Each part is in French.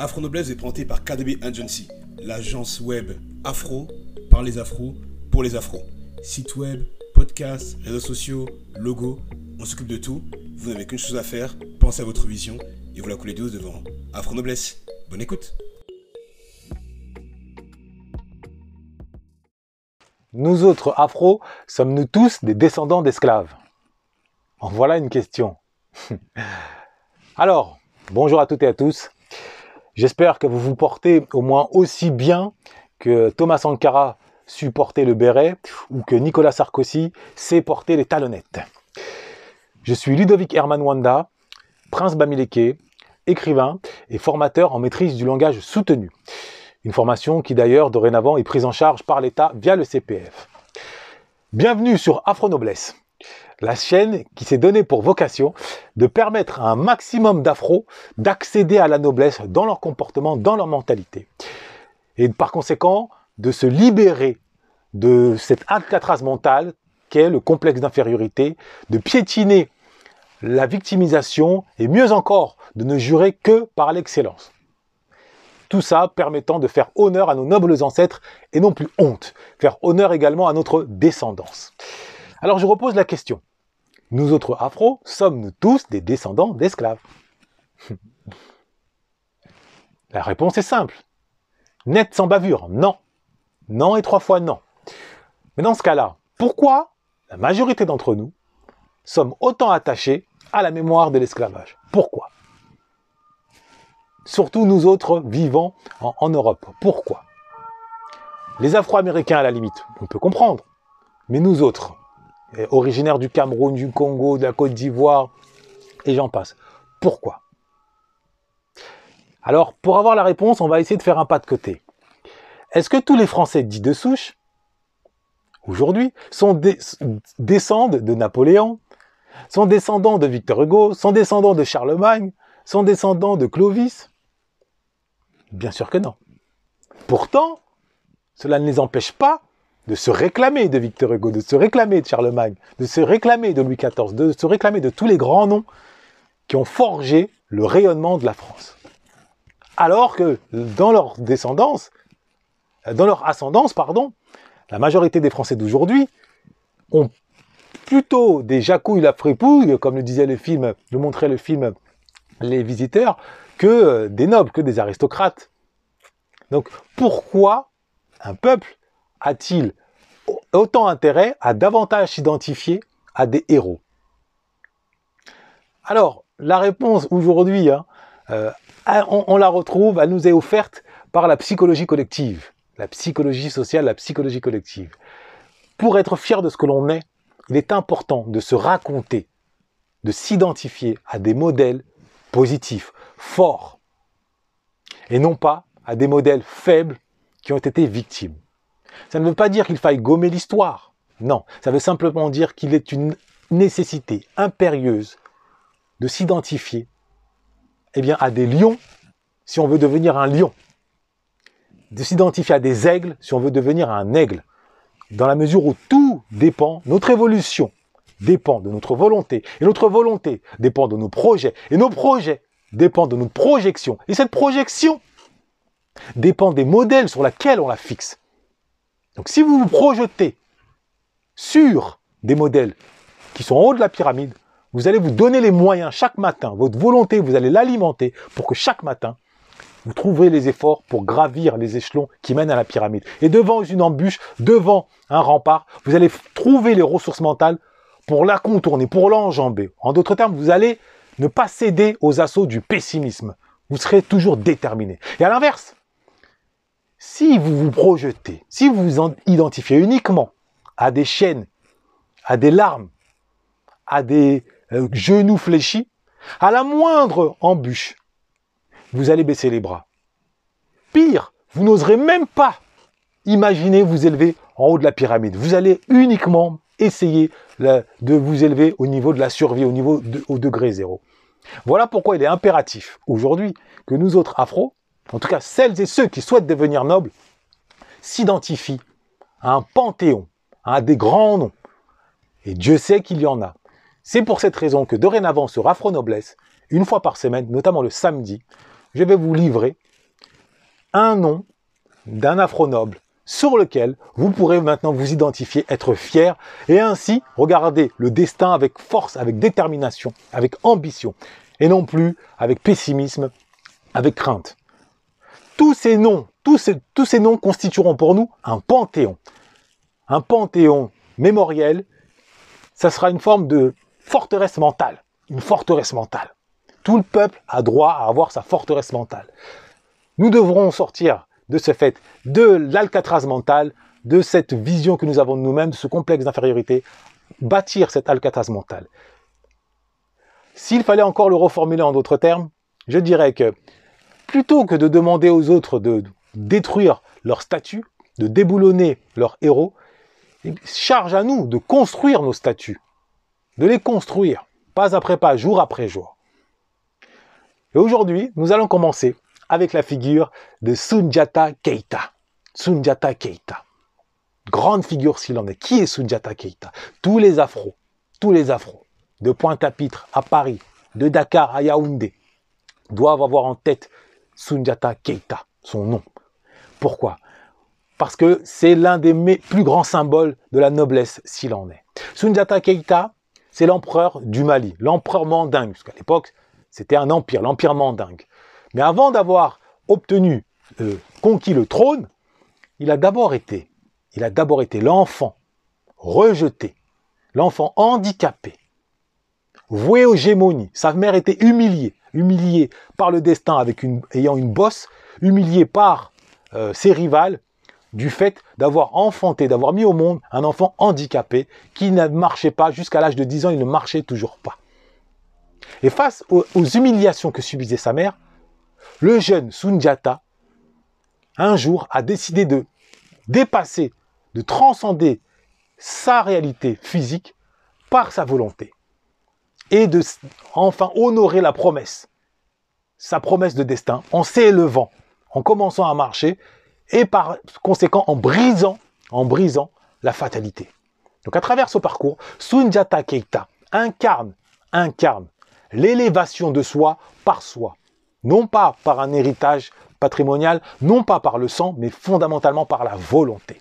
Afro Noblesse est présenté par KDB Agency, l'agence web afro par les afros pour les afros. Site web, podcast, réseaux sociaux, logo, on s'occupe de tout. Vous n'avez qu'une chose à faire, pensez à votre vision et vous la coulez douce devant Afro Noblesse. Bonne écoute. Nous autres afro, sommes-nous tous des descendants d'esclaves? En voilà une question. Alors, bonjour à toutes et à tous. J'espère que vous vous portez au moins aussi bien que Thomas Sankara supportait le béret ou que Nicolas Sarkozy sait porter les talonnettes. Je suis Ludovic Herman Wanda, prince Bamileke, écrivain et formateur en maîtrise du langage soutenu. Une formation qui d'ailleurs dorénavant est prise en charge par l'État via le CPF. Bienvenue sur Afro Noblesse la chaîne qui s'est donnée pour vocation de permettre à un maximum d'afro d'accéder à la noblesse dans leur comportement, dans leur mentalité. Et par conséquent, de se libérer de cette alcatraz mentale qu'est le complexe d'infériorité, de piétiner la victimisation et mieux encore, de ne jurer que par l'excellence. Tout ça permettant de faire honneur à nos nobles ancêtres et non plus honte, faire honneur également à notre descendance. Alors je repose la question. Nous autres afro, sommes-nous tous des descendants d'esclaves La réponse est simple. Net sans bavure, non. Non et trois fois non. Mais dans ce cas-là, pourquoi la majorité d'entre nous sommes autant attachés à la mémoire de l'esclavage? Pourquoi? Surtout nous autres vivant en, en Europe. Pourquoi? Les Afro-Américains à la limite, on peut comprendre. Mais nous autres, originaire du Cameroun, du Congo, de la Côte d'Ivoire, et j'en passe. Pourquoi? Alors, pour avoir la réponse, on va essayer de faire un pas de côté. Est-ce que tous les Français dits de souche, aujourd'hui, descendent de Napoléon, sont descendants de Victor Hugo, sont descendants de Charlemagne, sont descendants de Clovis? Bien sûr que non. Pourtant, cela ne les empêche pas de se réclamer de Victor Hugo, de se réclamer de Charlemagne, de se réclamer de Louis XIV, de se réclamer de tous les grands noms qui ont forgé le rayonnement de la France. Alors que dans leur descendance, dans leur ascendance, pardon, la majorité des Français d'aujourd'hui ont plutôt des jacouilles la frépouille, comme le disait le film, le montrait le film Les Visiteurs, que des nobles, que des aristocrates. Donc pourquoi un peuple a-t-il autant intérêt à davantage s'identifier à des héros? Alors, la réponse aujourd'hui, hein, euh, on, la retrouve, elle nous est offerte par la psychologie collective, la psychologie sociale, la psychologie collective. Pour être fier de ce que l'on est, il est important de se raconter, de s'identifier à des modèles positifs, forts, et non pas à des modèles faibles qui ont été victimes. Ça ne veut pas dire qu'il faille gommer l'histoire. Non, ça veut simplement dire qu'il est une nécessité impérieuse de s'identifier eh bien, à des lions si on veut devenir un lion. De s'identifier à des aigles si on veut devenir un aigle. Dans la mesure où tout dépend, notre évolution dépend de notre volonté. Et notre volonté dépend de nos projets. Et nos projets dépendent de notre projection. Et cette projection dépend des modèles sur lesquels on la fixe. Donc si vous vous projetez sur des modèles qui sont en haut de la pyramide, vous allez vous donner les moyens chaque matin, votre volonté, vous allez l'alimenter pour que chaque matin, vous trouverez les efforts pour gravir les échelons qui mènent à la pyramide. Et devant une embûche, devant un rempart, vous allez trouver les ressources mentales pour la contourner, pour l'enjamber. En d'autres termes, vous allez ne pas céder aux assauts du pessimisme. Vous serez toujours déterminé. Et à l'inverse, si vous vous projetez, si vous vous identifiez uniquement à des chaînes, à des larmes, à des euh, genoux fléchis, à la moindre embûche, vous allez baisser les bras. Pire, vous n'oserez même pas imaginer vous élever en haut de la pyramide. Vous allez uniquement essayer de vous élever au niveau de la survie, au niveau au degré zéro. Voilà pourquoi il est impératif aujourd'hui que nous autres afro, en tout cas celles et ceux qui souhaitent devenir nobles, s'identifient à un panthéon, à des grands noms. Et Dieu sait qu'il y en a. C'est pour cette raison que dorénavant sur Afro Noblesse, une fois par semaine, notamment le samedi, je vais vous livrer un nom d'un afro-noble sur lequel vous pourrez maintenant vous identifier, être fier, et ainsi regarder le destin avec force, avec détermination, avec ambition, et non plus avec pessimisme, avec crainte. Tous ces noms, tous ces, tous ces noms constitueront pour nous un panthéon. Un panthéon mémoriel, ça sera une forme de forteresse mentale. Une forteresse mentale. Tout le peuple a droit à avoir sa forteresse mentale. Nous devrons sortir de ce fait de l'alcatraz mental, de cette vision que nous avons de nous-mêmes, de ce complexe d'infériorité, bâtir cet alcatraz mental. S'il fallait encore le reformuler en d'autres termes, je dirais que plutôt que de demander aux autres de détruire leur statut, de déboulonner leurs héros, charge à nous de construire nos statuts, de les construire, pas après pas, jour après jour. Et aujourd'hui, nous allons commencer avec la figure de Sunjata Keita. Sunjata Keita. Grande figure s'il en est. Qui est Sunjata Keita? Tous les afros, tous les afros, de Pointe-à-Pitre à Paris, de Dakar à Yaoundé, doivent avoir en tête Sunjata Keita, son nom. Pourquoi? Parce que c'est l'un des plus grands symboles de la noblesse s'il en est. Sunjata Keita, c'est l'empereur du Mali, l'empereur mandingue, parce qu'à l'époque, c'était un empire, l'empire mandingue. Mais avant d'avoir obtenu, euh, conquis le trône, il a d'abord été, il a d'abord été l'enfant rejeté, l'enfant handicapé, voué aux gémonies. Sa mère était humiliée, humiliée par le destin ayant une bosse, humiliée par euh, ses rivales du fait d'avoir enfanté, d'avoir mis au monde un enfant handicapé qui ne marchait pas jusqu'à l'âge de 10 ans, il ne marchait toujours pas. Et face aux humiliations que subissait sa mère, le jeune Sunjata, un jour, a décidé de dépasser, de transcender sa réalité physique par sa volonté et de enfin honorer la promesse, sa promesse de destin, en s'élevant, en commençant à marcher et par conséquent en brisant, en brisant la fatalité. Donc à travers ce parcours, Sunjata Keita incarne, incarne l'élévation de soi par soi, non pas par un héritage patrimonial, non pas par le sang, mais fondamentalement par la volonté.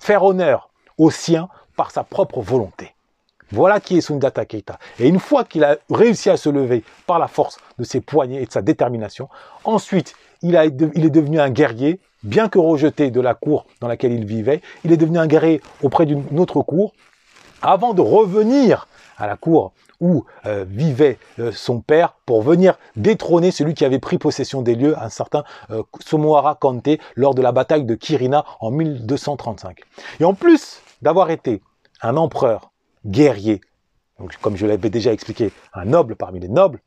Faire honneur au sien par sa propre volonté. Voilà qui est Sundata Keita. Et une fois qu'il a réussi à se lever par la force de ses poignets et de sa détermination, ensuite il, a, il est devenu un guerrier, bien que rejeté de la cour dans laquelle il vivait, il est devenu un guerrier auprès d'une autre cour, avant de revenir à la cour où euh, vivait euh, son père pour venir détrôner celui qui avait pris possession des lieux, un certain euh, Somohara Kante, lors de la bataille de Kirina en 1235. Et en plus d'avoir été un empereur guerrier, donc, comme je l'avais déjà expliqué, un noble parmi les nobles,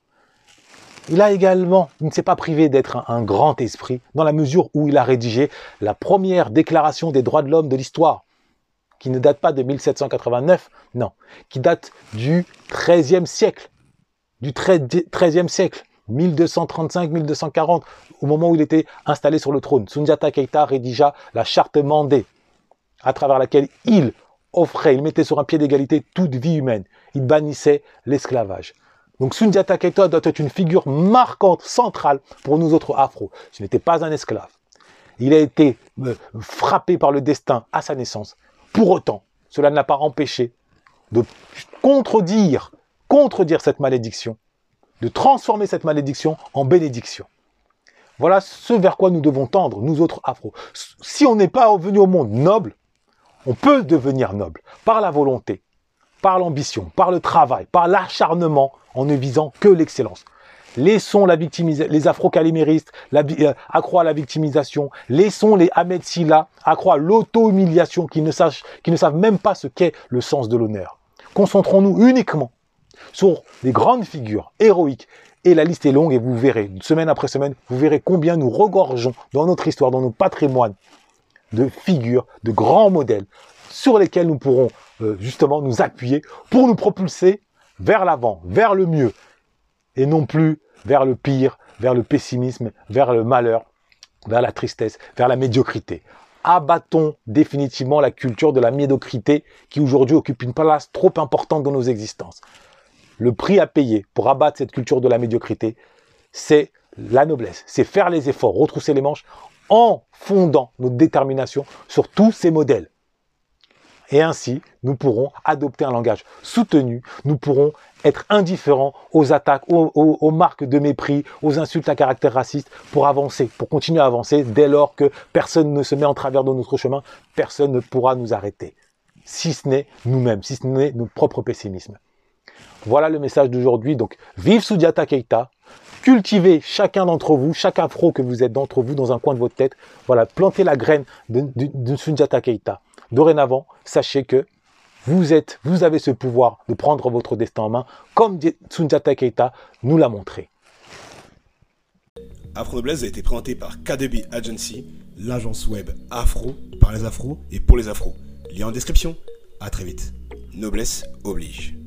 il a également, il ne s'est pas privé d'être un, grand esprit, dans la mesure où il a rédigé la première déclaration des droits de l'homme de l'histoire, qui ne date pas de 1789, non, qui date du XIIIe siècle, du XIIIe siècle, 1235-1240, au moment où il était installé sur le trône. Sunjata Keita rédigea la charte Mandé, à travers laquelle il offrait, il mettait sur un pied d'égalité toute vie humaine. Il bannissait l'esclavage. Donc Sunjata Keita doit être une figure marquante, centrale pour nous autres afro. Ce n'était pas un esclave. Il a été euh, frappé par le destin à sa naissance. Pour autant, cela ne l'a pas empêché de contredire, contredire cette malédiction, de transformer cette malédiction en bénédiction. Voilà ce vers quoi nous devons tendre, nous autres afro. Si on n'est pas venu au monde noble, on peut devenir noble par la volonté, par l'ambition, par le travail, par l'acharnement, en ne visant que l'excellence. Laissons la les afro-caliméristes euh, accroître la victimisation. Laissons les Ahmed Silla accroître l'auto-humiliation qui ne savent même pas ce qu'est le sens de l'honneur. Concentrons-nous uniquement sur les grandes figures héroïques. Et la liste est longue et vous verrez, semaine après semaine, vous verrez combien nous regorgeons dans notre histoire, dans nos patrimoines, de figures, de grands modèles sur lesquels nous pourrons euh, justement nous appuyer pour nous propulser vers l'avant, vers le mieux, et non plus vers le pire, vers le pessimisme, vers le malheur, vers la tristesse, vers la médiocrité. Abattons définitivement la culture de la médiocrité qui aujourd'hui occupe une place trop importante dans nos existences. Le prix à payer pour abattre cette culture de la médiocrité, c'est la noblesse, c'est faire les efforts, retrousser les manches en fondant notre détermination sur tous ces modèles. Et ainsi, nous pourrons adopter un langage soutenu, nous pourrons être indifférents aux attaques, aux, marques de mépris, aux insultes à caractère raciste pour avancer, pour continuer à avancer dès lors que personne ne se met en travers de notre chemin, personne ne pourra nous arrêter, si ce n'est nous-mêmes, si ce n'est notre propre pessimisme. Voilà le message d'aujourd'hui. Donc, vive Soudiata Keita, cultivez chacun d'entre vous, chaque afro que vous êtes d'entre vous dans un coin de votre tête. Voilà, plantez la graine de, de, Keita. Dorénavant, sachez que vous êtes, vous avez ce pouvoir de prendre votre destin en main, comme Sunjata Keita nous l'a montré. Afro Noblesse a été présenté par KDB Agency, l'agence web afro par les afros et pour les afros. Lien en description. À très vite. Noblesse oblige.